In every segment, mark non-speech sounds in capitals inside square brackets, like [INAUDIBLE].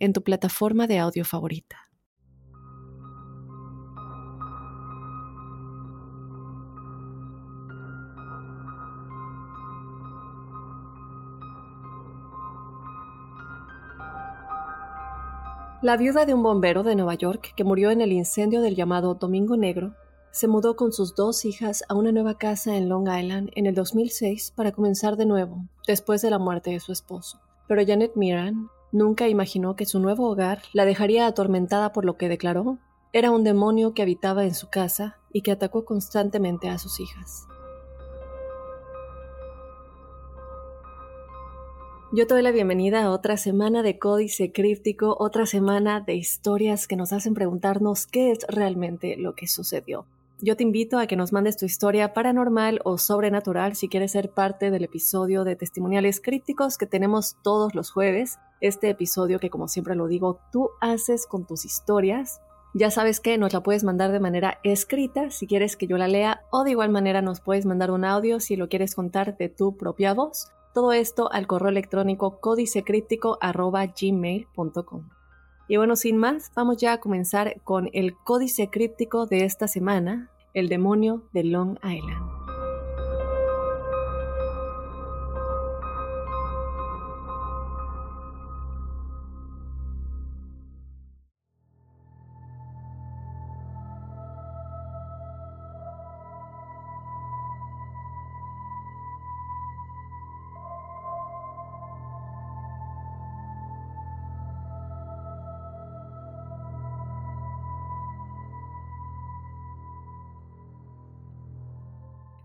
en tu plataforma de audio favorita. La viuda de un bombero de Nueva York que murió en el incendio del llamado Domingo Negro se mudó con sus dos hijas a una nueva casa en Long Island en el 2006 para comenzar de nuevo, después de la muerte de su esposo. Pero Janet Miran Nunca imaginó que su nuevo hogar la dejaría atormentada por lo que declaró era un demonio que habitaba en su casa y que atacó constantemente a sus hijas. Yo te doy la bienvenida a otra semana de Códice Críptico, otra semana de historias que nos hacen preguntarnos qué es realmente lo que sucedió. Yo te invito a que nos mandes tu historia paranormal o sobrenatural si quieres ser parte del episodio de testimoniales crípticos que tenemos todos los jueves. Este episodio que como siempre lo digo, tú haces con tus historias. Ya sabes que nos la puedes mandar de manera escrita si quieres que yo la lea o de igual manera nos puedes mandar un audio si lo quieres contar de tu propia voz. Todo esto al correo electrónico códicecríptico.gmail.com. Y bueno, sin más, vamos ya a comenzar con el códice críptico de esta semana, el demonio de Long Island.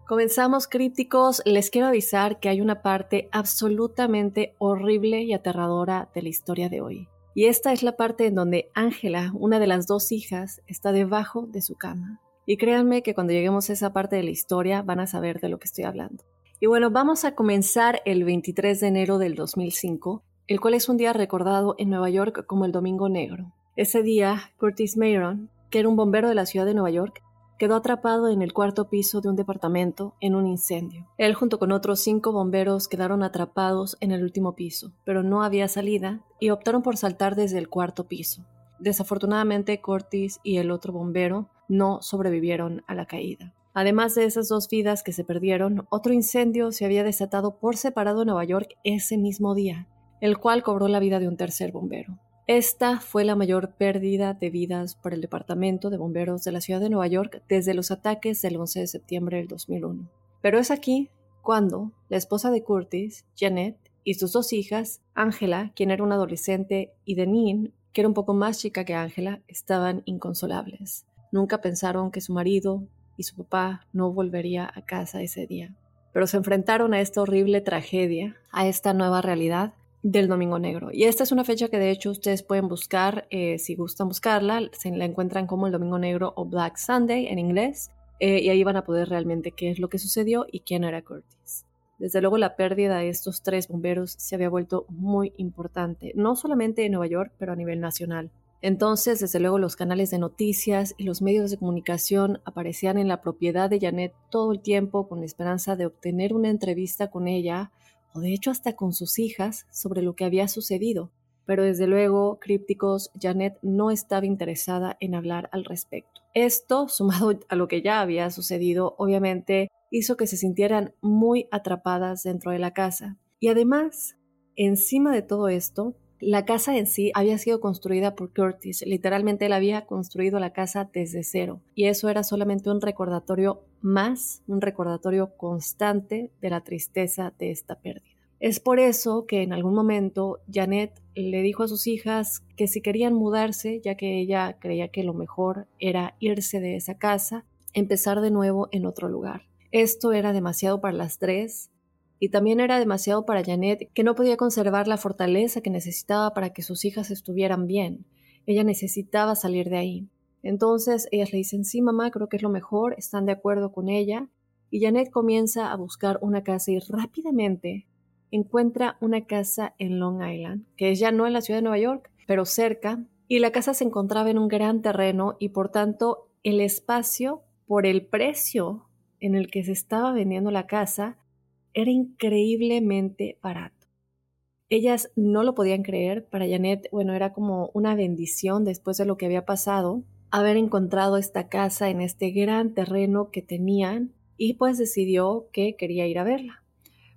Comenzamos crípticos, les quiero avisar que hay una parte absolutamente horrible y aterradora de la historia de hoy. Y esta es la parte en donde Ángela, una de las dos hijas, está debajo de su cama. Y créanme que cuando lleguemos a esa parte de la historia van a saber de lo que estoy hablando. Y bueno, vamos a comenzar el 23 de enero del 2005, el cual es un día recordado en Nueva York como el Domingo Negro. Ese día, Curtis Mayron, que era un bombero de la ciudad de Nueva York, quedó atrapado en el cuarto piso de un departamento en un incendio. Él junto con otros cinco bomberos quedaron atrapados en el último piso, pero no había salida y optaron por saltar desde el cuarto piso. Desafortunadamente, Curtis y el otro bombero no sobrevivieron a la caída. Además de esas dos vidas que se perdieron, otro incendio se había desatado por separado en Nueva York ese mismo día, el cual cobró la vida de un tercer bombero. Esta fue la mayor pérdida de vidas para el Departamento de Bomberos de la Ciudad de Nueva York desde los ataques del 11 de septiembre del 2001. Pero es aquí cuando la esposa de Curtis, Janet, y sus dos hijas, Angela, quien era una adolescente, y Deneen, que era un poco más chica que Angela, estaban inconsolables. Nunca pensaron que su marido y su papá no volvería a casa ese día. Pero se enfrentaron a esta horrible tragedia, a esta nueva realidad, del Domingo Negro. Y esta es una fecha que de hecho ustedes pueden buscar, eh, si gustan buscarla, se la encuentran como el Domingo Negro o Black Sunday en inglés, eh, y ahí van a poder realmente qué es lo que sucedió y quién era Curtis. Desde luego la pérdida de estos tres bomberos se había vuelto muy importante, no solamente en Nueva York, pero a nivel nacional. Entonces, desde luego, los canales de noticias y los medios de comunicación aparecían en la propiedad de Janet todo el tiempo con la esperanza de obtener una entrevista con ella de hecho hasta con sus hijas, sobre lo que había sucedido. Pero desde luego, crípticos, Janet no estaba interesada en hablar al respecto. Esto, sumado [LAUGHS] a lo que ya había sucedido, obviamente hizo que se sintieran muy atrapadas dentro de la casa. Y además, encima de todo esto, la casa en sí había sido construida por Curtis, literalmente él había construido la casa desde cero y eso era solamente un recordatorio más, un recordatorio constante de la tristeza de esta pérdida. Es por eso que en algún momento Janet le dijo a sus hijas que si querían mudarse, ya que ella creía que lo mejor era irse de esa casa, empezar de nuevo en otro lugar. Esto era demasiado para las tres y también era demasiado para Janet, que no podía conservar la fortaleza que necesitaba para que sus hijas estuvieran bien. Ella necesitaba salir de ahí. Entonces ellas le dicen, sí, mamá, creo que es lo mejor, están de acuerdo con ella. Y Janet comienza a buscar una casa y rápidamente encuentra una casa en Long Island, que es ya no en la ciudad de Nueva York, pero cerca. Y la casa se encontraba en un gran terreno y por tanto el espacio por el precio en el que se estaba vendiendo la casa era increíblemente barato. Ellas no lo podían creer, para Janet, bueno, era como una bendición después de lo que había pasado, haber encontrado esta casa en este gran terreno que tenían y pues decidió que quería ir a verla.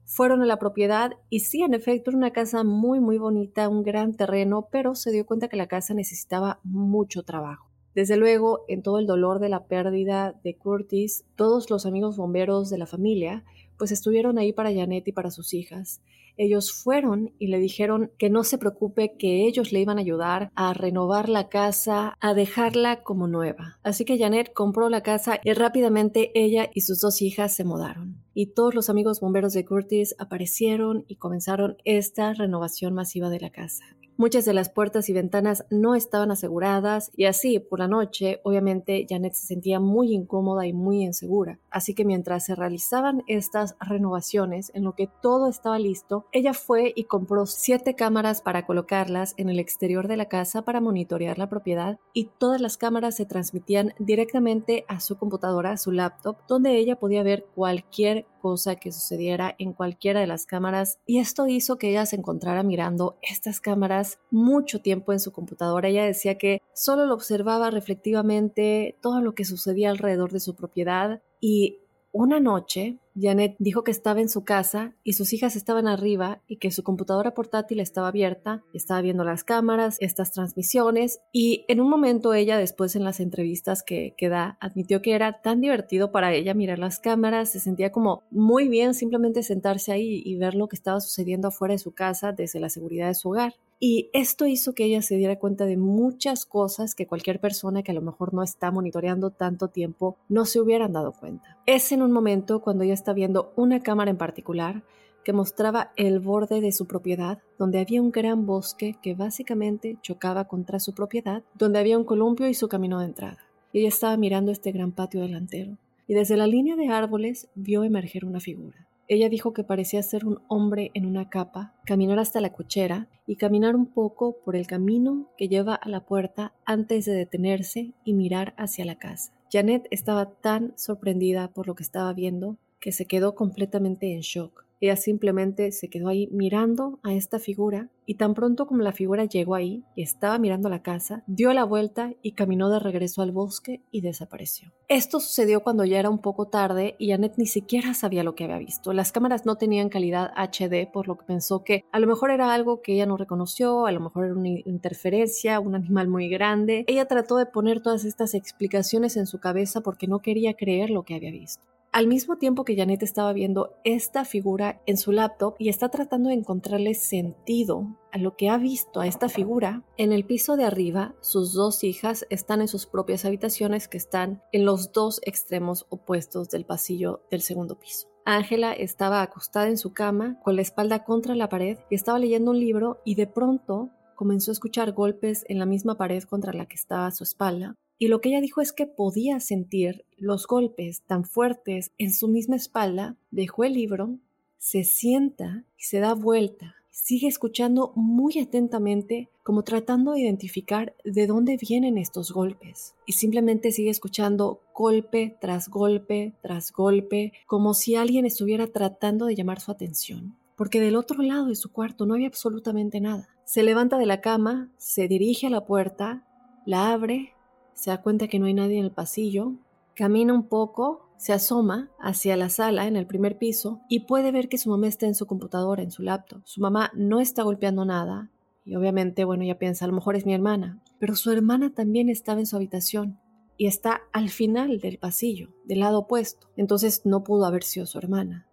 Fueron a la propiedad y sí, en efecto, era una casa muy, muy bonita, un gran terreno, pero se dio cuenta que la casa necesitaba mucho trabajo. Desde luego, en todo el dolor de la pérdida de Curtis, todos los amigos bomberos de la familia pues estuvieron ahí para Janet y para sus hijas. Ellos fueron y le dijeron que no se preocupe, que ellos le iban a ayudar a renovar la casa, a dejarla como nueva. Así que Janet compró la casa y rápidamente ella y sus dos hijas se mudaron. Y todos los amigos bomberos de Curtis aparecieron y comenzaron esta renovación masiva de la casa. Muchas de las puertas y ventanas no estaban aseguradas y así, por la noche, obviamente Janet se sentía muy incómoda y muy insegura. Así que mientras se realizaban estas renovaciones, en lo que todo estaba listo, ella fue y compró siete cámaras para colocarlas en el exterior de la casa para monitorear la propiedad y todas las cámaras se transmitían directamente a su computadora, a su laptop, donde ella podía ver cualquier cosa que sucediera en cualquiera de las cámaras y esto hizo que ella se encontrara mirando estas cámaras mucho tiempo en su computadora. Ella decía que solo lo observaba reflectivamente todo lo que sucedía alrededor de su propiedad y una noche, Janet dijo que estaba en su casa y sus hijas estaban arriba y que su computadora portátil estaba abierta, estaba viendo las cámaras, estas transmisiones y en un momento ella después en las entrevistas que, que da admitió que era tan divertido para ella mirar las cámaras, se sentía como muy bien simplemente sentarse ahí y ver lo que estaba sucediendo afuera de su casa desde la seguridad de su hogar. Y esto hizo que ella se diera cuenta de muchas cosas que cualquier persona que a lo mejor no está monitoreando tanto tiempo no se hubieran dado cuenta. Es en un momento cuando ella está viendo una cámara en particular que mostraba el borde de su propiedad, donde había un gran bosque que básicamente chocaba contra su propiedad, donde había un columpio y su camino de entrada. Ella estaba mirando este gran patio delantero, y desde la línea de árboles vio emerger una figura. Ella dijo que parecía ser un hombre en una capa, caminar hasta la cochera y caminar un poco por el camino que lleva a la puerta antes de detenerse y mirar hacia la casa. Janet estaba tan sorprendida por lo que estaba viendo que se quedó completamente en shock. Ella simplemente se quedó ahí mirando a esta figura y tan pronto como la figura llegó ahí y estaba mirando la casa, dio la vuelta y caminó de regreso al bosque y desapareció. Esto sucedió cuando ya era un poco tarde y Annette ni siquiera sabía lo que había visto. Las cámaras no tenían calidad HD, por lo que pensó que a lo mejor era algo que ella no reconoció, a lo mejor era una interferencia, un animal muy grande. Ella trató de poner todas estas explicaciones en su cabeza porque no quería creer lo que había visto. Al mismo tiempo que Janet estaba viendo esta figura en su laptop y está tratando de encontrarle sentido a lo que ha visto a esta figura, en el piso de arriba sus dos hijas están en sus propias habitaciones que están en los dos extremos opuestos del pasillo del segundo piso. Ángela estaba acostada en su cama con la espalda contra la pared y estaba leyendo un libro y de pronto comenzó a escuchar golpes en la misma pared contra la que estaba su espalda y lo que ella dijo es que podía sentir los golpes tan fuertes en su misma espalda, dejó el libro, se sienta y se da vuelta. Sigue escuchando muy atentamente, como tratando de identificar de dónde vienen estos golpes. Y simplemente sigue escuchando golpe tras golpe tras golpe, como si alguien estuviera tratando de llamar su atención. Porque del otro lado de su cuarto no había absolutamente nada. Se levanta de la cama, se dirige a la puerta, la abre se da cuenta que no hay nadie en el pasillo, camina un poco, se asoma hacia la sala en el primer piso y puede ver que su mamá está en su computadora, en su laptop. Su mamá no está golpeando nada y obviamente, bueno, ella piensa, a lo mejor es mi hermana, pero su hermana también estaba en su habitación y está al final del pasillo, del lado opuesto. Entonces no pudo haber sido su hermana.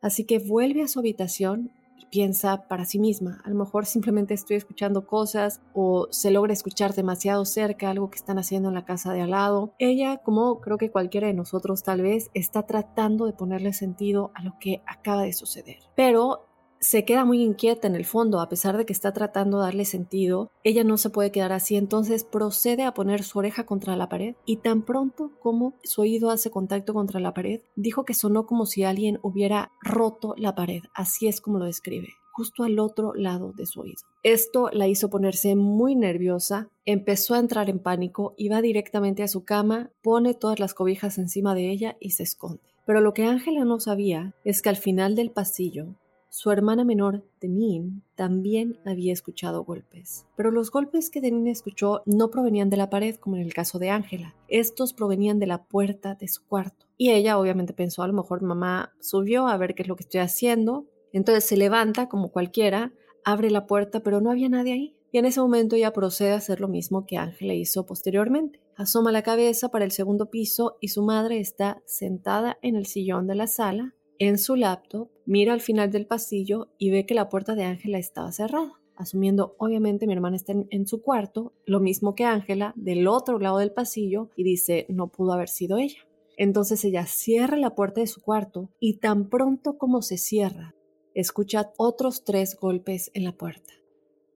Así que vuelve a su habitación piensa para sí misma. A lo mejor simplemente estoy escuchando cosas o se logra escuchar demasiado cerca algo que están haciendo en la casa de al lado. Ella, como creo que cualquiera de nosotros tal vez, está tratando de ponerle sentido a lo que acaba de suceder. Pero se queda muy inquieta en el fondo, a pesar de que está tratando de darle sentido, ella no se puede quedar así, entonces procede a poner su oreja contra la pared y tan pronto como su oído hace contacto contra la pared, dijo que sonó como si alguien hubiera roto la pared, así es como lo describe justo al otro lado de su oído. Esto la hizo ponerse muy nerviosa, empezó a entrar en pánico y va directamente a su cama, pone todas las cobijas encima de ella y se esconde. Pero lo que Ángela no sabía es que al final del pasillo su hermana menor, Deneen, también había escuchado golpes. Pero los golpes que Deneen escuchó no provenían de la pared, como en el caso de Ángela. Estos provenían de la puerta de su cuarto. Y ella obviamente pensó, a lo mejor mamá subió a ver qué es lo que estoy haciendo. Entonces se levanta como cualquiera, abre la puerta, pero no había nadie ahí. Y en ese momento ella procede a hacer lo mismo que Ángela hizo posteriormente. Asoma la cabeza para el segundo piso y su madre está sentada en el sillón de la sala, en su laptop, mira al final del pasillo y ve que la puerta de Ángela estaba cerrada. Asumiendo, obviamente, mi hermana está en, su cuarto, lo mismo que Ángela, del otro lado del pasillo, y dice, no pudo haber sido ella. Entonces ella cierra la puerta de su cuarto y tan pronto como se cierra, escucha otros tres golpes en la puerta.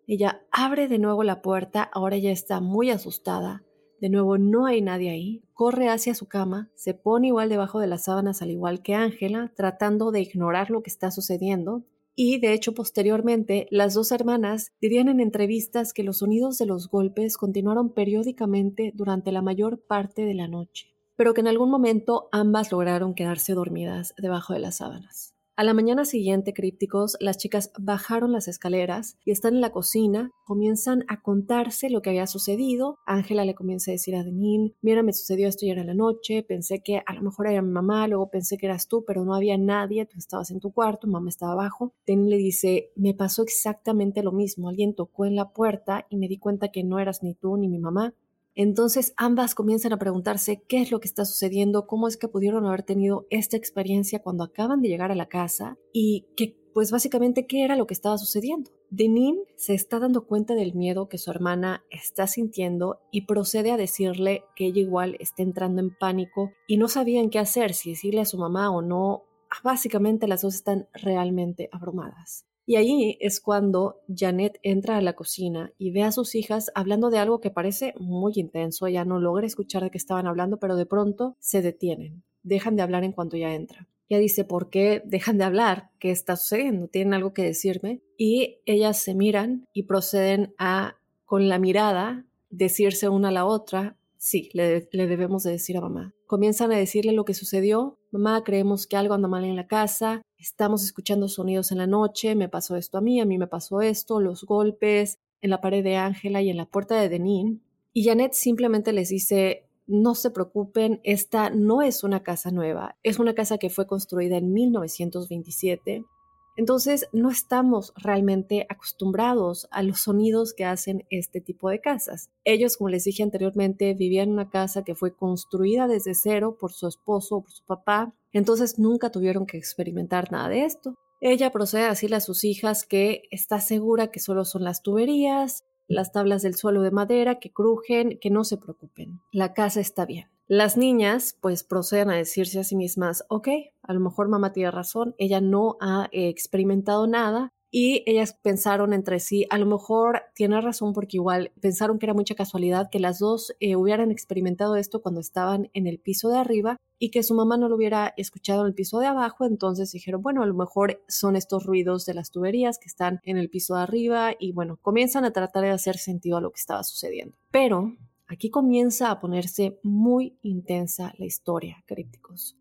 Ella abre de nuevo la puerta, ahora ya está muy asustada, de nuevo, no hay nadie ahí. Corre hacia su cama, se pone igual debajo de las sábanas al igual que Ángela, tratando de ignorar lo que está sucediendo. Y de hecho, posteriormente, las dos hermanas dirían en entrevistas que los sonidos de los golpes continuaron periódicamente durante la mayor parte de la noche, pero que en algún momento ambas lograron quedarse dormidas debajo de las sábanas. A la mañana siguiente, crípticos, las chicas bajaron las escaleras y están en la cocina, comienzan a contarse lo que había sucedido. Ángela le comienza a decir a Denín, mira, me sucedió esto ayer en la noche, pensé que a lo mejor era mi mamá, luego pensé que eras tú, pero no había nadie, tú estabas en tu cuarto, mamá estaba abajo. Denín le dice, me pasó exactamente lo mismo, alguien tocó en la puerta y me di cuenta que no eras ni tú ni mi mamá. Entonces ambas comienzan a preguntarse qué es lo que está sucediendo, cómo es que pudieron haber tenido esta experiencia cuando acaban de llegar a la casa y que pues básicamente qué era lo que estaba sucediendo. Denin se está dando cuenta del miedo que su hermana está sintiendo y procede a decirle que ella igual está entrando en pánico y no sabían qué hacer, si decirle a su mamá o no. Básicamente las dos están realmente abrumadas. Y ahí es cuando Janet entra a la cocina y ve a sus hijas hablando de algo que parece muy intenso. Ella no logra escuchar de qué estaban hablando, pero de pronto se detienen. Dejan de hablar en cuanto ya entra. Ella dice, ¿por qué dejan de hablar? ¿Qué está sucediendo? ¿Tienen algo que decirme? Y ellas se miran y proceden a, con la mirada, decirse una a la otra, sí, le, le debemos de decir a mamá. Comienzan a decirle lo que sucedió. Mamá, creemos que algo anda mal en la casa. Estamos escuchando sonidos en la noche. Me pasó esto a mí, a mí me pasó esto, los golpes en la pared de Ángela y en la puerta de Denín. Y Janet simplemente les dice, no se preocupen, esta no es una casa nueva, es una casa que fue construida en 1927 entonces, no estamos realmente acostumbrados a los sonidos que hacen este tipo de casas. Ellos, como les dije anteriormente, vivían en una casa que fue construida desde cero por su esposo o por su papá, entonces nunca tuvieron que experimentar nada de esto. Ella procede a decirle a sus hijas que está segura que solo son las tuberías, las tablas del suelo de madera que crujen, que no se preocupen, la casa está bien. Las niñas pues proceden a decirse a sí mismas, ok, a lo mejor mamá tiene razón, ella no ha eh, experimentado nada y ellas pensaron entre sí, a lo mejor tiene razón porque igual pensaron que era mucha casualidad que las dos eh, hubieran experimentado esto cuando estaban en el piso de arriba y que su mamá no lo hubiera escuchado en el piso de abajo, entonces dijeron, bueno, a lo mejor son estos ruidos de las tuberías que están en el piso de arriba y bueno, comienzan a tratar de hacer sentido a lo que estaba sucediendo. Pero Aquí comienza a ponerse muy intensa la historia, críticos.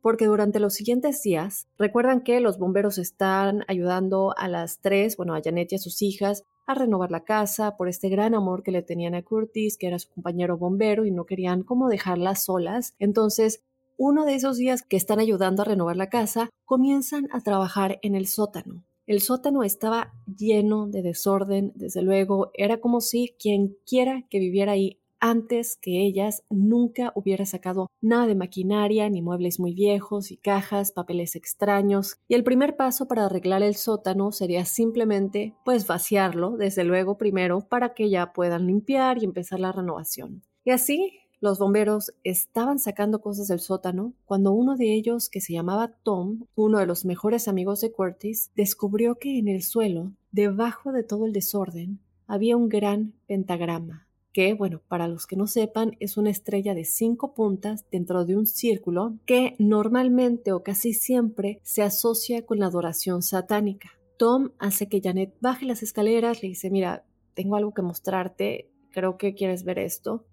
Porque durante los siguientes días, recuerdan que los bomberos están ayudando a las tres, bueno, a Janet y a sus hijas, a renovar la casa por este gran amor que le tenían a Curtis, que era su compañero bombero, y no querían como dejarlas solas. Entonces, uno de esos días que están ayudando a renovar la casa, comienzan a trabajar en el sótano. El sótano estaba lleno de desorden, desde luego, era como si quien quiera que viviera ahí antes que ellas nunca hubiera sacado nada de maquinaria, ni muebles muy viejos y cajas, papeles extraños, y el primer paso para arreglar el sótano sería simplemente pues vaciarlo, desde luego primero, para que ya puedan limpiar y empezar la renovación. Y así los bomberos estaban sacando cosas del sótano cuando uno de ellos, que se llamaba Tom, uno de los mejores amigos de Curtis, descubrió que en el suelo, debajo de todo el desorden, había un gran pentagrama, que, bueno, para los que no sepan, es una estrella de cinco puntas dentro de un círculo que normalmente o casi siempre se asocia con la adoración satánica. Tom hace que Janet baje las escaleras, le dice, mira, tengo algo que mostrarte, creo que quieres ver esto.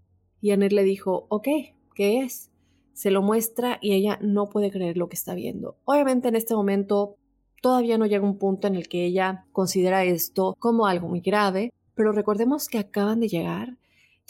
Y Annette le dijo, ok, ¿qué es? Se lo muestra y ella no puede creer lo que está viendo. Obviamente en este momento todavía no llega un punto en el que ella considera esto como algo muy grave, pero recordemos que acaban de llegar.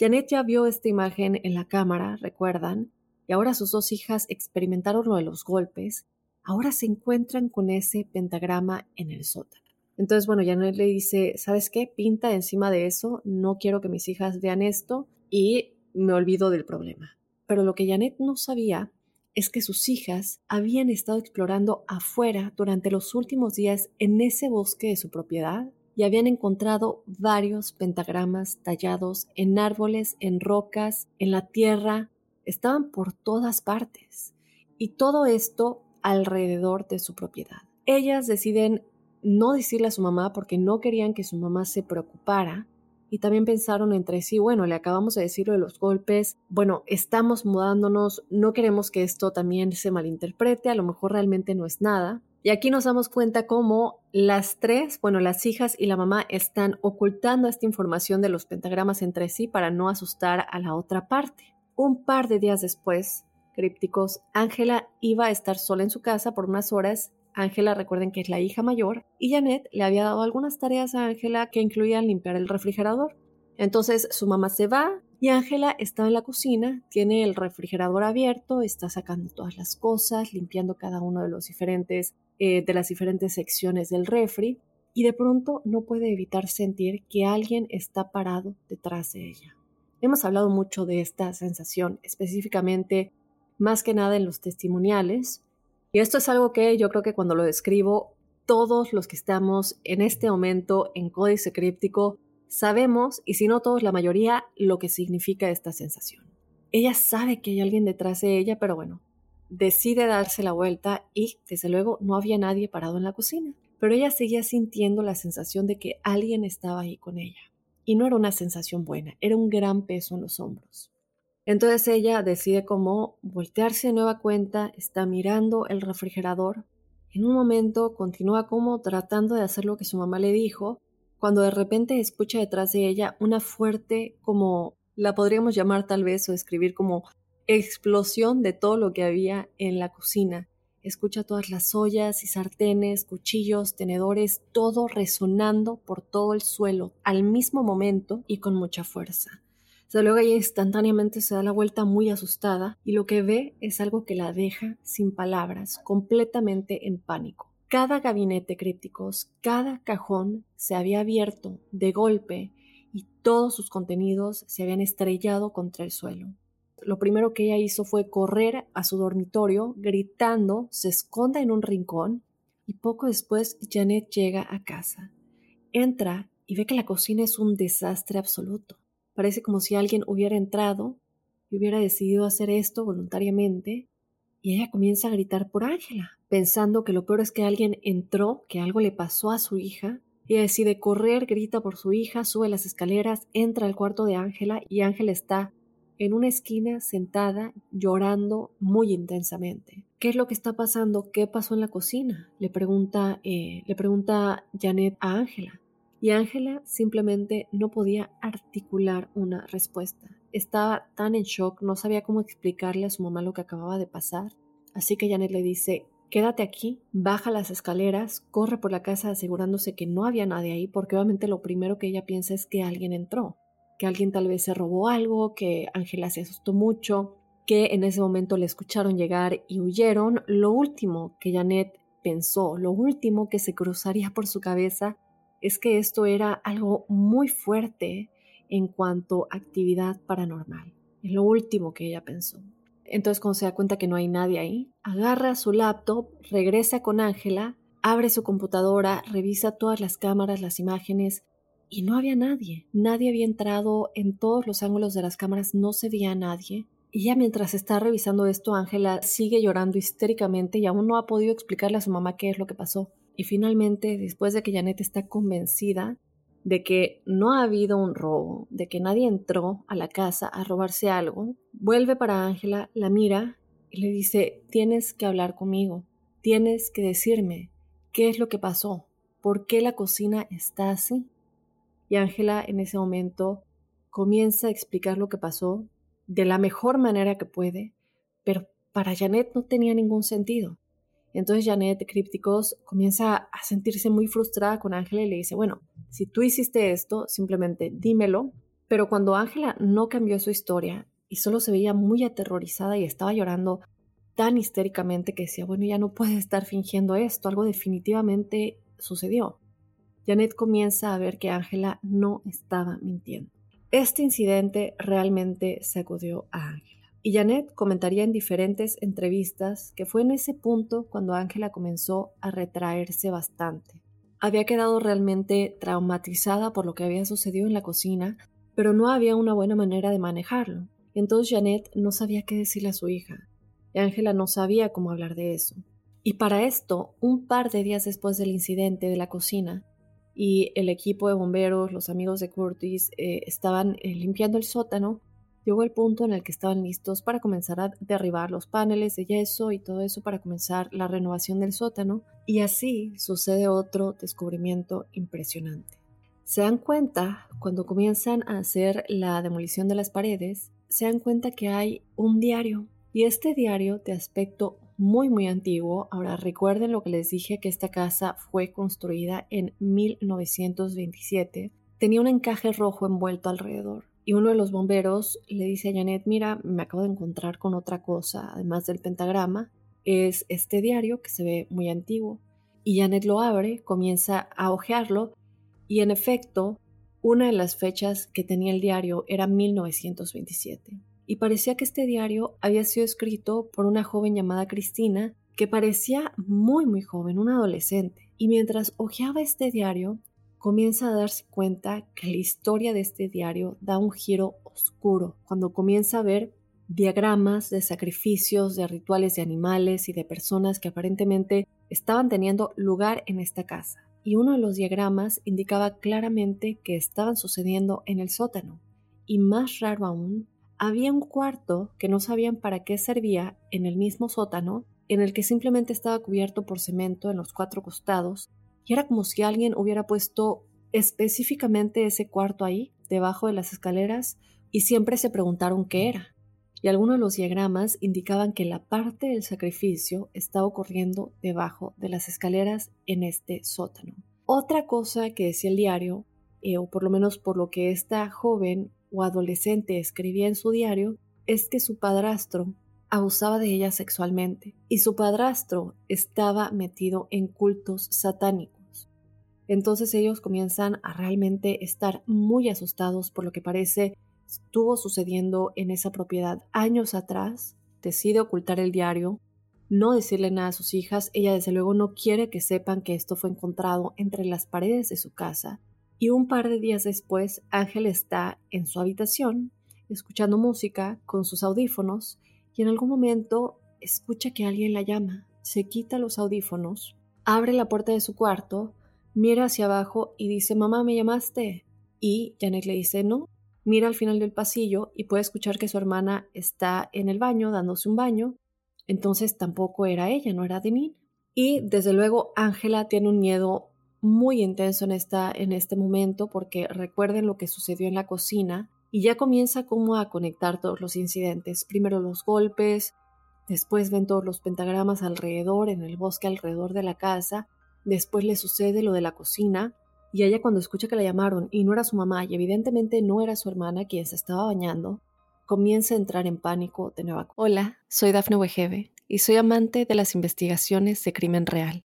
Janet ya vio esta imagen en la cámara, recuerdan, y ahora sus dos hijas experimentaron lo de los golpes, ahora se encuentran con ese pentagrama en el sótano. Entonces, bueno, Janet le dice, ¿sabes qué? Pinta encima de eso, no quiero que mis hijas vean esto y me olvido del problema. Pero lo que Janet no sabía es que sus hijas habían estado explorando afuera durante los últimos días en ese bosque de su propiedad y habían encontrado varios pentagramas tallados en árboles, en rocas, en la tierra, estaban por todas partes. Y todo esto alrededor de su propiedad. Ellas deciden no decirle a su mamá porque no querían que su mamá se preocupara y también pensaron entre sí, bueno, le acabamos de decir lo de los golpes, bueno, estamos mudándonos, no queremos que esto también se malinterprete, a lo mejor realmente no es nada. Y aquí nos damos cuenta cómo las tres, bueno, las hijas y la mamá están ocultando esta información de los pentagramas entre sí para no asustar a la otra parte. Un par de días después, crípticos, Ángela iba a estar sola en su casa por unas horas Ángela, recuerden que es la hija mayor, y Janet le había dado algunas tareas a Ángela que incluían limpiar el refrigerador. Entonces su mamá se va y Ángela está en la cocina, tiene el refrigerador abierto, está sacando todas las cosas, limpiando cada uno de los diferentes eh, de las diferentes secciones del refri y de pronto no puede evitar sentir que alguien está parado detrás de ella. Hemos hablado mucho de esta sensación, específicamente más que nada en los testimoniales, y esto es algo que yo creo que cuando lo describo, todos los que estamos en este momento en códice críptico sabemos, y si no todos, la mayoría, lo que significa esta sensación. Ella sabe que hay alguien detrás de ella, pero bueno, decide darse la vuelta y, desde luego, no había nadie parado en la cocina. Pero ella seguía sintiendo la sensación de que alguien estaba ahí con ella. Y no era una sensación buena, era un gran peso en los hombros. Entonces ella decide como voltearse de nueva cuenta, está mirando el refrigerador. En un momento continúa como tratando de hacer lo que su mamá le dijo, cuando de repente escucha detrás de ella una fuerte, como la podríamos llamar tal vez o escribir como explosión de todo lo que había en la cocina. Escucha todas las ollas y sartenes, cuchillos, tenedores, todo resonando por todo el suelo al mismo momento y con mucha fuerza luego ella instantáneamente se da la vuelta muy asustada y lo que ve es algo que la deja sin palabras, completamente en pánico. Cada gabinete críticos, cada cajón se había abierto de golpe y todos sus contenidos se habían estrellado contra el suelo. Lo primero que ella hizo fue correr a su dormitorio, gritando, se esconde en un rincón y poco después Janet llega a casa. Entra y ve que la cocina es un desastre absoluto. Parece como si alguien hubiera entrado y hubiera decidido hacer esto voluntariamente y ella comienza a gritar por Ángela, pensando que lo peor es que alguien entró, que algo le pasó a su hija. Ella decide correr, grita por su hija, sube las escaleras, entra al cuarto de Ángela y Ángela está en una esquina sentada llorando muy intensamente. ¿Qué es lo que está pasando? ¿Qué pasó en la cocina? Le pregunta, eh, le pregunta Janet a Ángela y Ángela simplemente no podía articular una respuesta. Estaba tan en shock, no sabía cómo explicarle a su mamá lo que acababa de pasar. Así que Janet le dice, quédate aquí, baja las escaleras, corre por la casa asegurándose que no había nadie ahí, porque obviamente lo primero que ella piensa es que alguien entró, que alguien tal vez se robó algo, que Ángela se asustó mucho, que en ese momento le escucharon llegar y huyeron. Lo último que Janet pensó, lo último que se cruzaría por su cabeza es que esto era algo muy fuerte en cuanto a actividad paranormal. Es lo último que ella pensó. Entonces, cuando se da cuenta que no hay nadie ahí, agarra su laptop, regresa con Ángela, abre su computadora, revisa todas las cámaras, las imágenes, y no había nadie. Nadie había entrado en todos los ángulos de las cámaras, no se veía a nadie. Y ya mientras está revisando esto, Ángela sigue llorando histéricamente y aún no ha podido explicarle a su mamá qué es lo que pasó. Y finalmente, después de que Janet está convencida de que no ha habido un robo, de que nadie entró a la casa a robarse algo, vuelve para Ángela, la mira y le dice, tienes que hablar conmigo, tienes que decirme qué es lo que pasó, por qué la cocina está así. Y Ángela en ese momento comienza a explicar lo que pasó de la mejor manera que puede, pero para Janet no tenía ningún sentido. Entonces Janet Crípticos comienza a sentirse muy frustrada con Ángela y le dice, bueno, si tú hiciste esto, simplemente dímelo. Pero cuando Ángela no cambió su historia y solo se veía muy aterrorizada y estaba llorando tan histéricamente que decía, bueno, ya no puede estar fingiendo esto, algo definitivamente sucedió. Janet comienza a ver que Ángela no estaba mintiendo. Este incidente realmente sacudió a Ángela. Y Janet comentaría en diferentes entrevistas que fue en ese punto cuando Ángela comenzó a retraerse bastante. Había quedado realmente traumatizada por lo que había sucedido en la cocina, pero no había una buena manera de manejarlo. Entonces Janet no sabía qué decirle a su hija. Y Ángela no sabía cómo hablar de eso. Y para esto, un par de días después del incidente de la cocina, y el equipo de bomberos, los amigos de Curtis, eh, estaban eh, limpiando el sótano, llegó el punto en el que estaban listos para comenzar a derribar los paneles de yeso y todo eso para comenzar la renovación del sótano, y así sucede otro descubrimiento impresionante. Se dan cuenta, cuando comienzan a hacer la demolición de las paredes, se dan cuenta que hay un diario, y este diario de aspecto muy muy antiguo, ahora recuerden lo que les dije que esta casa fue construida en 1927, tenía un encaje rojo envuelto alrededor y uno de los bomberos le dice a Janet, mira, me acabo de encontrar con otra cosa, además del pentagrama, es este diario que se ve muy antiguo. Y Janet lo abre, comienza a hojearlo y en efecto, una de las fechas que tenía el diario era 1927. Y parecía que este diario había sido escrito por una joven llamada Cristina, que parecía muy muy joven, una adolescente. Y mientras hojeaba este diario, comienza a darse cuenta que la historia de este diario da un giro oscuro cuando comienza a ver diagramas de sacrificios, de rituales de animales y de personas que aparentemente estaban teniendo lugar en esta casa. Y uno de los diagramas indicaba claramente que estaban sucediendo en el sótano. Y más raro aún, había un cuarto que no sabían para qué servía en el mismo sótano, en el que simplemente estaba cubierto por cemento en los cuatro costados y era como si alguien hubiera puesto específicamente ese cuarto ahí, debajo de las escaleras, y siempre se preguntaron qué era. Y algunos de los diagramas indicaban que la parte del sacrificio estaba ocurriendo debajo de las escaleras en este sótano. Otra cosa que decía el diario, eh, o por lo menos por lo que esta joven o adolescente escribía en su diario, es que su padrastro abusaba de ella sexualmente y su padrastro estaba metido en cultos satánicos. Entonces ellos comienzan a realmente estar muy asustados por lo que parece estuvo sucediendo en esa propiedad años atrás. Decide ocultar el diario, no decirle nada a sus hijas. Ella desde luego no quiere que sepan que esto fue encontrado entre las paredes de su casa. Y un par de días después, Ángel está en su habitación, escuchando música con sus audífonos, y en algún momento escucha que alguien la llama, se quita los audífonos, abre la puerta de su cuarto, mira hacia abajo y dice, mamá, ¿me llamaste? Y Janet le dice, no, mira al final del pasillo y puede escuchar que su hermana está en el baño dándose un baño, entonces tampoco era ella, no era Denise. Y desde luego Ángela tiene un miedo muy intenso en, esta, en este momento porque recuerden lo que sucedió en la cocina y ya comienza como a conectar todos los incidentes. Primero los golpes, después ven todos los pentagramas alrededor, en el bosque alrededor de la casa, después le sucede lo de la cocina, y ella cuando escucha que la llamaron y no era su mamá y evidentemente no era su hermana quien se estaba bañando, comienza a entrar en pánico de nueva. Hola, soy Dafne Wegebe y soy amante de las investigaciones de crimen real.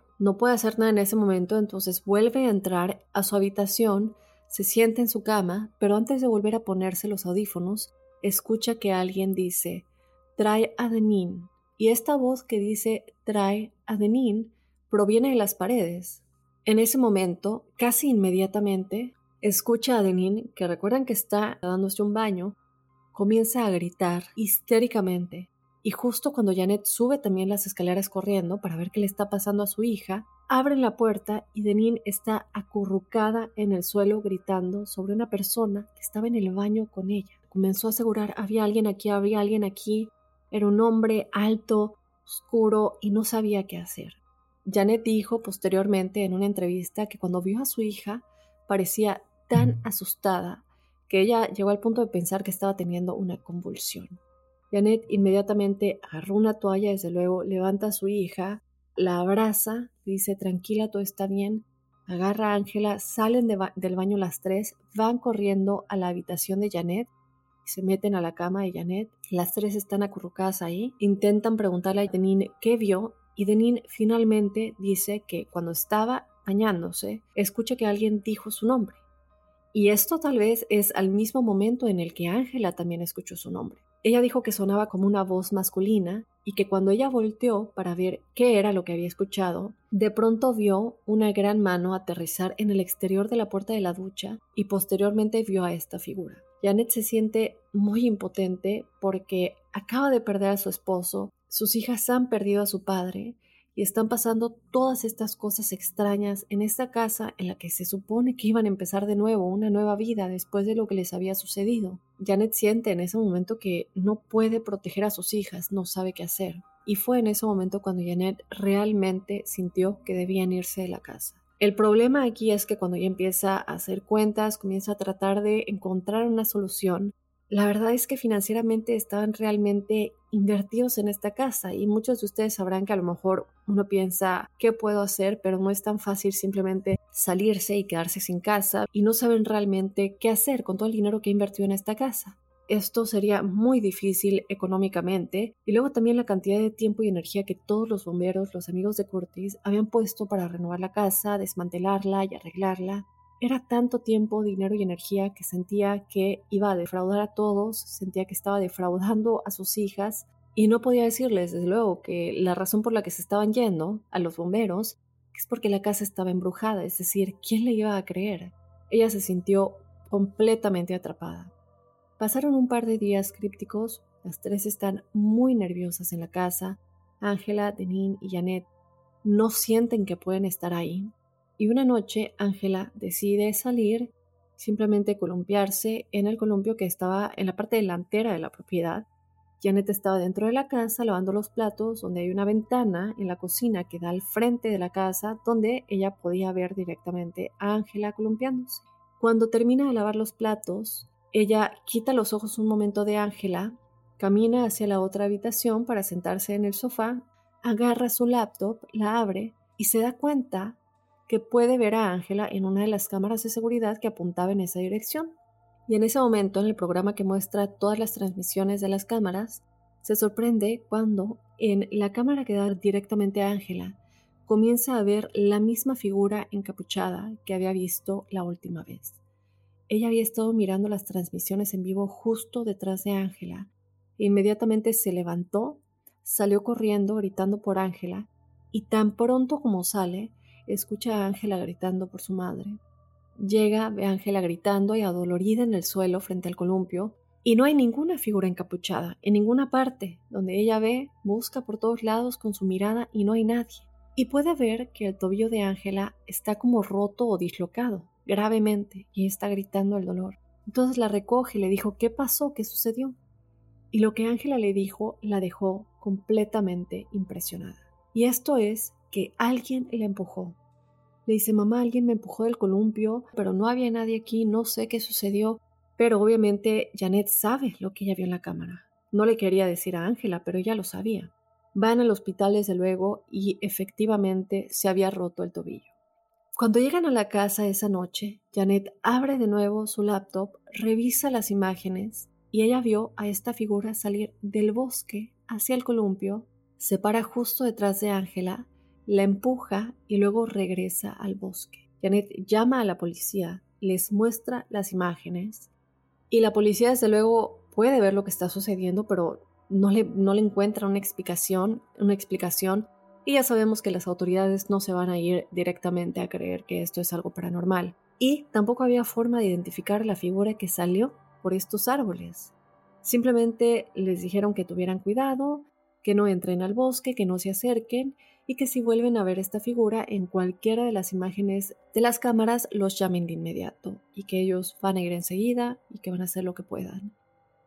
no puede hacer nada en ese momento, entonces vuelve a entrar a su habitación, se sienta en su cama, pero antes de volver a ponerse los audífonos, escucha que alguien dice, trae adenín. Y esta voz que dice trae adenín proviene de las paredes. En ese momento, casi inmediatamente, escucha a Denin, que recuerdan que está dándose un baño, comienza a gritar histéricamente. Y justo cuando Janet sube también las escaleras corriendo para ver qué le está pasando a su hija, abren la puerta y Denin está acurrucada en el suelo gritando sobre una persona que estaba en el baño con ella. Comenzó a asegurar, había alguien aquí, había alguien aquí. Era un hombre alto, oscuro y no sabía qué hacer. Janet dijo posteriormente en una entrevista que cuando vio a su hija parecía tan asustada que ella llegó al punto de pensar que estaba teniendo una convulsión. Janet inmediatamente agarró una toalla, desde luego, levanta a su hija, la abraza, dice tranquila, todo está bien, agarra a Ángela, salen del baño las tres, van corriendo a la habitación de Janet y se meten a la cama de Janet. Las tres están acurrucadas ahí, intentan preguntarle a Janine qué vio y Denin finalmente dice que cuando estaba bañándose, escucha que alguien dijo su nombre. Y esto tal vez es al mismo momento en el que Ángela también escuchó su nombre. Ella dijo que sonaba como una voz masculina y que cuando ella volteó para ver qué era lo que había escuchado, de pronto vio una gran mano aterrizar en el exterior de la puerta de la ducha y posteriormente vio a esta figura. Janet se siente muy impotente porque acaba de perder a su esposo, sus hijas han perdido a su padre están pasando todas estas cosas extrañas en esta casa en la que se supone que iban a empezar de nuevo una nueva vida después de lo que les había sucedido. Janet siente en ese momento que no puede proteger a sus hijas, no sabe qué hacer. Y fue en ese momento cuando Janet realmente sintió que debían irse de la casa. El problema aquí es que cuando ella empieza a hacer cuentas, comienza a tratar de encontrar una solución, la verdad es que financieramente estaban realmente invertidos en esta casa y muchos de ustedes sabrán que a lo mejor uno piensa qué puedo hacer, pero no es tan fácil simplemente salirse y quedarse sin casa y no saben realmente qué hacer con todo el dinero que ha invertido en esta casa. Esto sería muy difícil económicamente y luego también la cantidad de tiempo y energía que todos los bomberos, los amigos de Curtis, habían puesto para renovar la casa, desmantelarla y arreglarla. Era tanto tiempo, dinero y energía que sentía que iba a defraudar a todos, sentía que estaba defraudando a sus hijas y no podía decirles, desde luego, que la razón por la que se estaban yendo a los bomberos es porque la casa estaba embrujada, es decir, ¿quién le iba a creer? Ella se sintió completamente atrapada. Pasaron un par de días crípticos, las tres están muy nerviosas en la casa, Ángela, Denin y Janet no sienten que pueden estar ahí, y una noche Ángela decide salir, simplemente columpiarse en el columpio que estaba en la parte delantera de la propiedad. Janet estaba dentro de la casa lavando los platos, donde hay una ventana en la cocina que da al frente de la casa, donde ella podía ver directamente a Ángela columpiándose. Cuando termina de lavar los platos, ella quita los ojos un momento de Ángela, camina hacia la otra habitación para sentarse en el sofá, agarra su laptop, la abre y se da cuenta que puede ver a Ángela en una de las cámaras de seguridad que apuntaba en esa dirección. Y en ese momento, en el programa que muestra todas las transmisiones de las cámaras, se sorprende cuando en la cámara que da directamente a Ángela comienza a ver la misma figura encapuchada que había visto la última vez. Ella había estado mirando las transmisiones en vivo justo detrás de Ángela e inmediatamente se levantó, salió corriendo gritando por Ángela y tan pronto como sale, escucha a Ángela gritando por su madre. Llega, ve a Ángela gritando y adolorida en el suelo frente al columpio, y no hay ninguna figura encapuchada, en ninguna parte. Donde ella ve, busca por todos lados con su mirada y no hay nadie. Y puede ver que el tobillo de Ángela está como roto o dislocado, gravemente, y está gritando el dolor. Entonces la recoge y le dijo, ¿qué pasó? ¿Qué sucedió? Y lo que Ángela le dijo la dejó completamente impresionada. Y esto es que alguien la empujó. Le dice, mamá, alguien me empujó del columpio, pero no había nadie aquí, no sé qué sucedió. Pero obviamente Janet sabe lo que ella vio en la cámara. No le quería decir a Ángela, pero ella lo sabía. Van al hospital desde luego y efectivamente se había roto el tobillo. Cuando llegan a la casa esa noche, Janet abre de nuevo su laptop, revisa las imágenes y ella vio a esta figura salir del bosque hacia el columpio, se para justo detrás de Ángela, la empuja y luego regresa al bosque. Janet llama a la policía, les muestra las imágenes y la policía desde luego puede ver lo que está sucediendo, pero no le, no le encuentra una explicación, una explicación y ya sabemos que las autoridades no se van a ir directamente a creer que esto es algo paranormal. Y tampoco había forma de identificar la figura que salió por estos árboles. Simplemente les dijeron que tuvieran cuidado, que no entren al bosque, que no se acerquen y que si vuelven a ver esta figura en cualquiera de las imágenes de las cámaras los llamen de inmediato y que ellos van a ir enseguida y que van a hacer lo que puedan.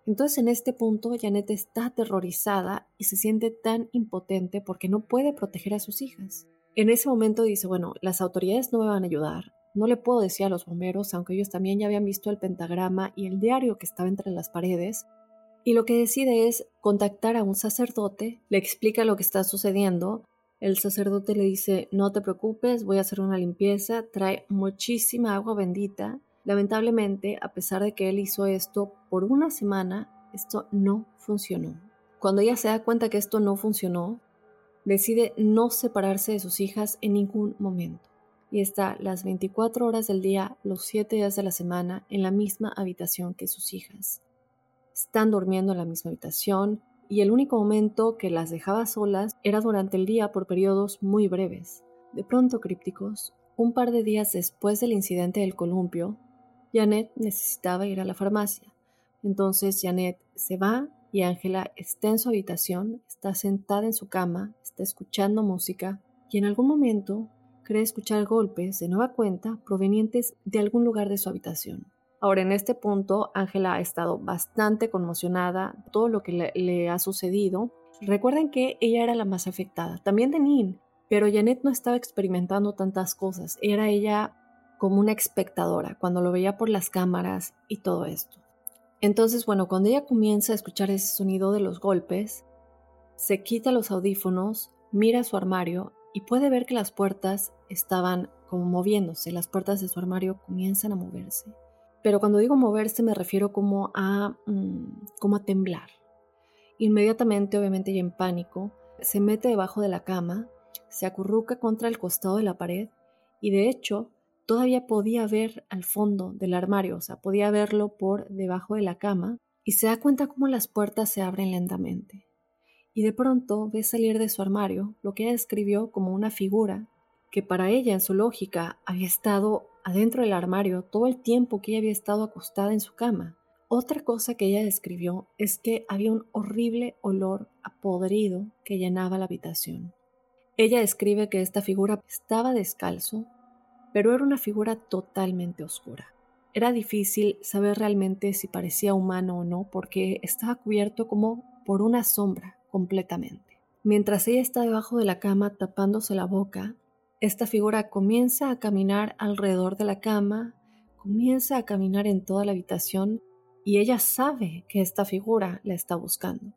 Entonces en este punto Janet está aterrorizada y se siente tan impotente porque no puede proteger a sus hijas. En ese momento dice, bueno, las autoridades no me van a ayudar, no le puedo decir a los bomberos, aunque ellos también ya habían visto el pentagrama y el diario que estaba entre las paredes, y lo que decide es contactar a un sacerdote, le explica lo que está sucediendo, el sacerdote le dice, no te preocupes, voy a hacer una limpieza, trae muchísima agua bendita, Lamentablemente, a pesar de que él hizo esto por una semana, esto no funcionó. Cuando ella se da cuenta que esto no funcionó, decide no separarse de sus hijas en ningún momento y está las 24 horas del día, los 7 días de la semana, en la misma habitación que sus hijas. Están durmiendo en la misma habitación y el único momento que las dejaba solas era durante el día por periodos muy breves. De pronto, crípticos, un par de días después del incidente del columpio, Janet necesitaba ir a la farmacia. Entonces Janet se va y Ángela está en su habitación, está sentada en su cama, está escuchando música y en algún momento cree escuchar golpes de nueva cuenta provenientes de algún lugar de su habitación. Ahora, en este punto, Ángela ha estado bastante conmocionada, todo lo que le, ha sucedido. Recuerden que ella era la más afectada, también de Nin, pero Janet no estaba experimentando tantas cosas. Era ella como una espectadora cuando lo veía por las cámaras y todo esto. Entonces, bueno, cuando ella comienza a escuchar ese sonido de los golpes, se quita los audífonos, mira su armario y puede ver que las puertas estaban como moviéndose, las puertas de su armario comienzan a moverse. Pero cuando digo moverse me refiero como a, mm, como a temblar. Inmediatamente, obviamente ya en pánico, se mete debajo de la cama, se acurruca contra el costado de la pared y de hecho todavía podía ver al fondo del armario, o sea, podía verlo por debajo de la cama, y se da cuenta cómo las puertas se abren lentamente. Y de pronto ve salir de su armario lo que ella describió como una figura que para ella en su lógica había estado adentro del armario todo el tiempo que ella había estado acostada en su cama. Otra cosa que ella describió es que había un horrible olor a podrido que llenaba la habitación. Ella describe que esta figura estaba descalzo pero era una figura totalmente oscura. Era difícil saber realmente si parecía humano o no porque estaba cubierto como por una sombra completamente. Mientras ella está debajo de la cama tapándose la boca, esta figura comienza a caminar alrededor de la cama, comienza a caminar en toda la habitación y ella sabe que esta figura la está buscando.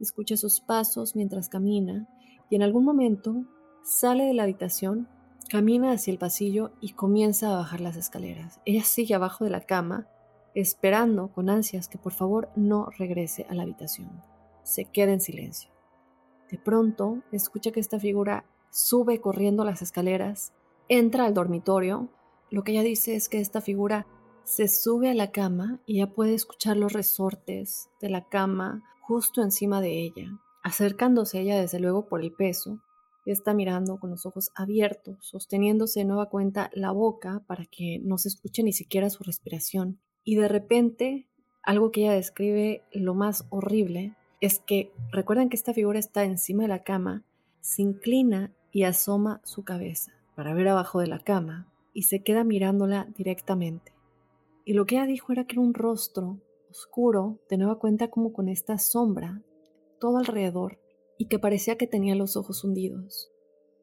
Escucha sus pasos mientras camina y en algún momento sale de la habitación Camina hacia el pasillo y comienza a bajar las escaleras. Ella sigue abajo de la cama, esperando con ansias que por favor no regrese a la habitación. Se queda en silencio. De pronto, escucha que esta figura sube corriendo las escaleras, entra al dormitorio. Lo que ella dice es que esta figura se sube a la cama y ya puede escuchar los resortes de la cama justo encima de ella, acercándose ella desde luego por el peso, está mirando con los ojos abiertos, sosteniéndose de nueva cuenta la boca para que no se escuche ni siquiera su respiración. Y de repente, algo que ella describe lo más horrible es que recuerden que esta figura está encima de la cama, se inclina y asoma su cabeza para ver abajo de la cama y se queda mirándola directamente. Y lo que ella dijo era que era un rostro oscuro, de nueva cuenta como con esta sombra todo alrededor y que parecía que tenía los ojos hundidos.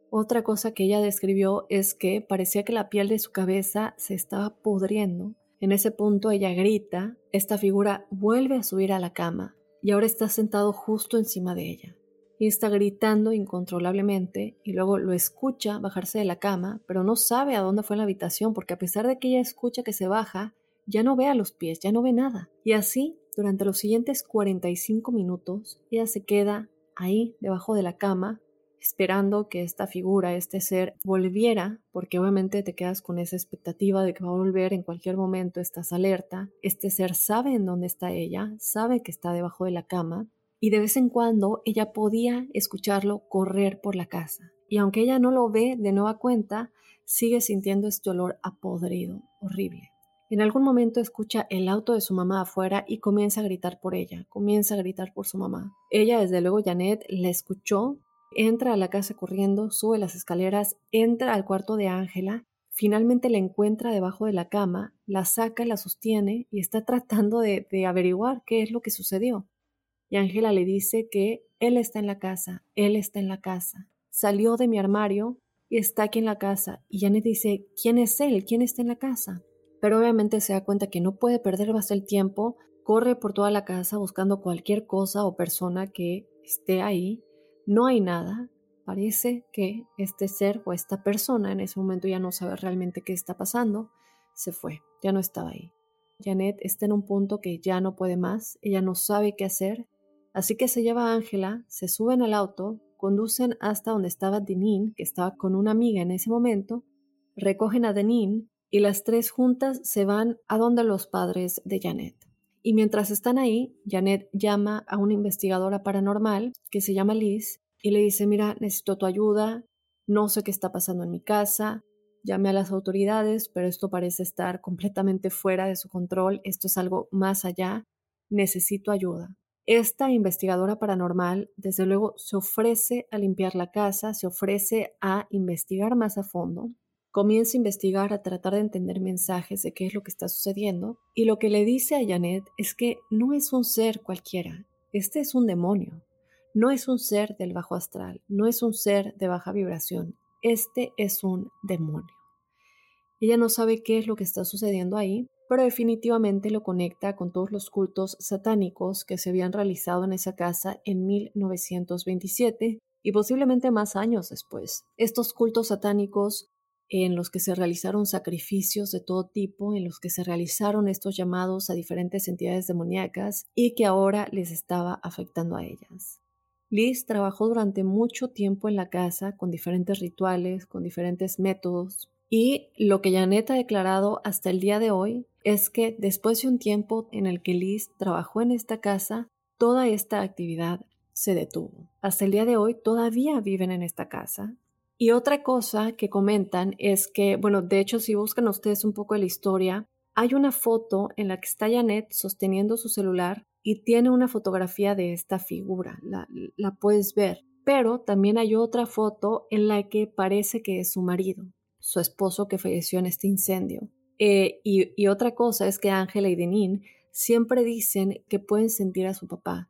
Otra cosa que ella describió es que parecía que la piel de su cabeza se estaba pudriendo. En ese punto ella grita, esta figura vuelve a subir a la cama y ahora está sentado justo encima de ella. Y está gritando incontrolablemente y luego lo escucha bajarse de la cama, pero no sabe a dónde fue en la habitación porque a pesar de que ella escucha que se baja, ya no ve a los pies, ya no ve nada. Y así, durante los siguientes 45 minutos, ella se queda ahí debajo de la cama esperando que esta figura, este ser, volviera, porque obviamente te quedas con esa expectativa de que va a volver en cualquier momento, estás alerta, este ser sabe en dónde está ella, sabe que está debajo de la cama, y de vez en cuando ella podía escucharlo correr por la casa. Y aunque ella no lo ve de nueva cuenta, sigue sintiendo este olor a podrido, horrible. En algún momento escucha el auto de su mamá afuera y comienza a gritar por ella, comienza a gritar por su mamá. Ella, desde luego, Janet, la escuchó entra a la casa corriendo, sube las escaleras, entra al cuarto de Ángela, finalmente la encuentra debajo de la cama, la saca, la sostiene y está tratando de, averiguar qué es lo que sucedió. Y Ángela le dice que él está en la casa, él está en la casa. Salió de mi armario y está aquí en la casa. Y Janet dice, ¿quién es él? ¿Quién está en la casa? Pero obviamente se da cuenta que no puede perder más el tiempo, corre por toda la casa buscando cualquier cosa o persona que esté ahí no hay nada. Parece que este ser o esta persona en ese momento ya no sabe realmente qué está pasando. Se fue, ya no estaba ahí. Janet está en un punto que ya no puede más, ella no sabe qué hacer, así que se lleva a Ángela, se suben al auto, conducen hasta donde estaba Denin, que estaba con una amiga en ese momento, recogen a Denin y las tres juntas se van a donde los padres de Janet. Y mientras están ahí, Janet llama a una investigadora paranormal que se llama Liz y le dice, mira, necesito tu ayuda, no sé qué está pasando en mi casa, llame a las autoridades, pero esto parece estar completamente fuera de su control, esto es algo más allá, necesito ayuda. Esta investigadora paranormal, desde luego, se ofrece a limpiar la casa, se ofrece a investigar más a fondo, comienza a investigar, a tratar de entender mensajes de qué es lo que está sucediendo, y lo que le dice a Janet es que no es un ser cualquiera, este es un demonio, no es un ser del bajo astral, no es un ser de baja vibración, este es un demonio. Ella no sabe qué es lo que está sucediendo ahí, pero definitivamente lo conecta con todos los cultos satánicos que se habían realizado en esa casa en 1927 y posiblemente más años después. Estos cultos satánicos en los que se realizaron sacrificios de todo tipo, en los que se realizaron estos llamados a diferentes entidades demoníacas y que ahora les estaba afectando a ellas. Liz trabajó durante mucho tiempo en la casa con diferentes rituales, con diferentes métodos, y lo que Janet ha declarado hasta el día de hoy es que después de un tiempo en el que Liz trabajó en esta casa, toda esta actividad se detuvo. Hasta el día de hoy todavía viven en esta casa, y otra cosa que comentan es que, bueno, de hecho, si buscan ustedes un poco de la historia, hay una foto en la que está Janet sosteniendo su celular y tiene una fotografía de esta figura, la, puedes ver. Pero también hay otra foto en la que parece que es su marido, su esposo que falleció en este incendio. Eh, y, otra cosa es que Ángela y Denin siempre dicen que pueden sentir a su papá,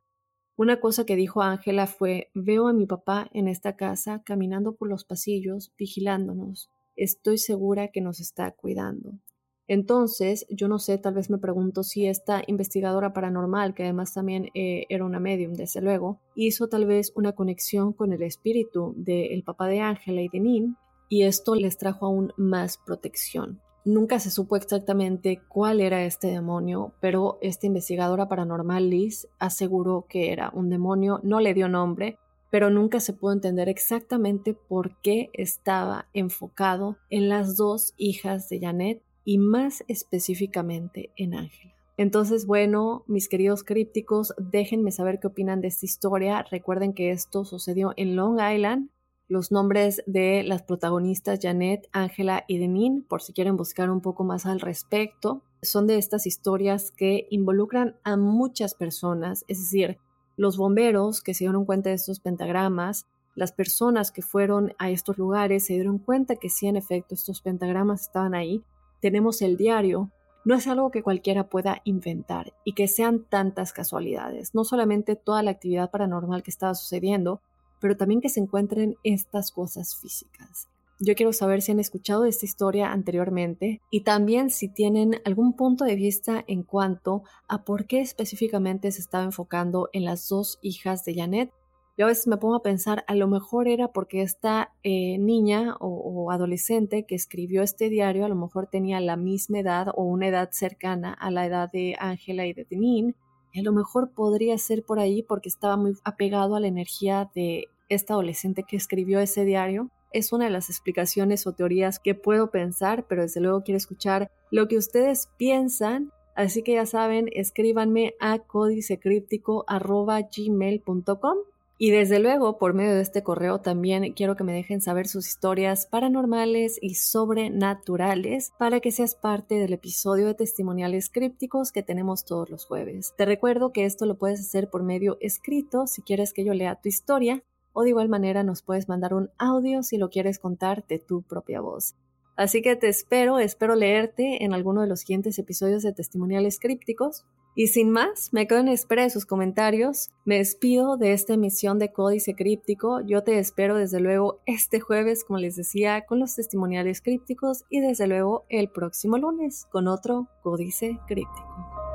una cosa que dijo Ángela fue, veo a mi papá en esta casa caminando por los pasillos, vigilándonos. Estoy segura que nos está cuidando. Entonces, yo no sé, tal vez me pregunto si esta investigadora paranormal, que además también eh, era una medium, desde luego, hizo tal vez una conexión con el espíritu del papá de Ángela y de Nin, y esto les trajo aún más protección. Nunca se supo exactamente cuál era este demonio, pero esta investigadora paranormal Liz aseguró que era un demonio, no le dio nombre, pero nunca se pudo entender exactamente por qué estaba enfocado en las dos hijas de Janet y más específicamente en Ángela. Entonces, bueno, mis queridos crípticos, déjenme saber qué opinan de esta historia. Recuerden que esto sucedió en Long Island, los nombres de las protagonistas Janet, Ángela y Denin, por si quieren buscar un poco más al respecto. Son de estas historias que involucran a muchas personas, es decir, los bomberos que se dieron cuenta de estos pentagramas, las personas que fueron a estos lugares se dieron cuenta que sí, en efecto, estos pentagramas estaban ahí. Tenemos el diario. No es algo que cualquiera pueda inventar y que sean tantas casualidades. No solamente toda la actividad paranormal que estaba sucediendo, pero también que se encuentren estas cosas físicas. Yo quiero saber si han escuchado esta historia anteriormente y también si tienen algún punto de vista en cuanto a por qué específicamente se estaba enfocando en las dos hijas de Janet Yo a veces me pongo a pensar, a lo mejor era porque esta eh, niña o, adolescente que escribió este diario a lo mejor tenía la misma edad o una edad cercana a la edad de Ángela y de Denin. A lo mejor podría ser por ahí porque estaba muy apegado a la energía de esta adolescente que escribió ese diario. Es una de las explicaciones o teorías que puedo pensar, pero desde luego quiero escuchar lo que ustedes piensan Así que ya saben, escríbanme a códicecríptico.gmail.com y desde luego, por medio de este correo también quiero que me dejen saber sus historias paranormales y sobrenaturales para que seas parte del episodio de testimoniales crípticos que tenemos todos los jueves. Te recuerdo que esto lo puedes hacer por medio escrito si quieres que yo lea tu historia o de igual manera nos puedes mandar un audio si lo quieres contar de tu propia voz. Así que te espero, espero leerte en alguno de los siguientes episodios de Testimoniales Crípticos. Y sin más, me quedo en espera de sus comentarios. Me despido de esta emisión de Códice Críptico. Yo te espero desde luego este jueves, como les decía, con los testimoniales crípticos y desde luego el próximo lunes con otro Códice Críptico.